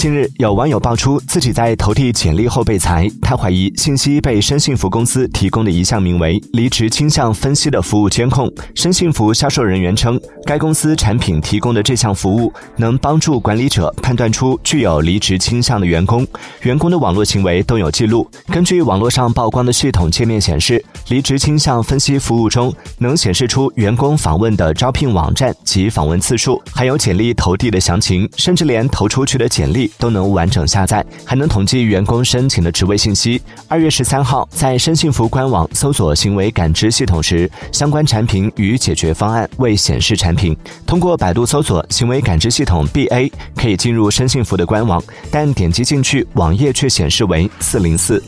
近日，有网友爆出自己在投递简历后被裁，他怀疑信息被深信服公司提供的一项名为“离职倾向分析”的服务监控。深信服销售人员称，该公司产品提供的这项服务能帮助管理者判断出具有离职倾向的员工，员工的网络行为都有记录。根据网络上曝光的系统界面显示，离职倾向分析服务中能显示出员工访问的招聘网站及访问次数，还有简历投递的详情，甚至连投出去的简历都能完整下载，还能统计员工申请的职位信息。二月十三号，在深信服官网搜索行为感知系统时，相关产品与解决方案未显示产品。通过百度搜索行为感知系统 BA，可以进入深信服的官网，但点击进去，网页却显示为四零四。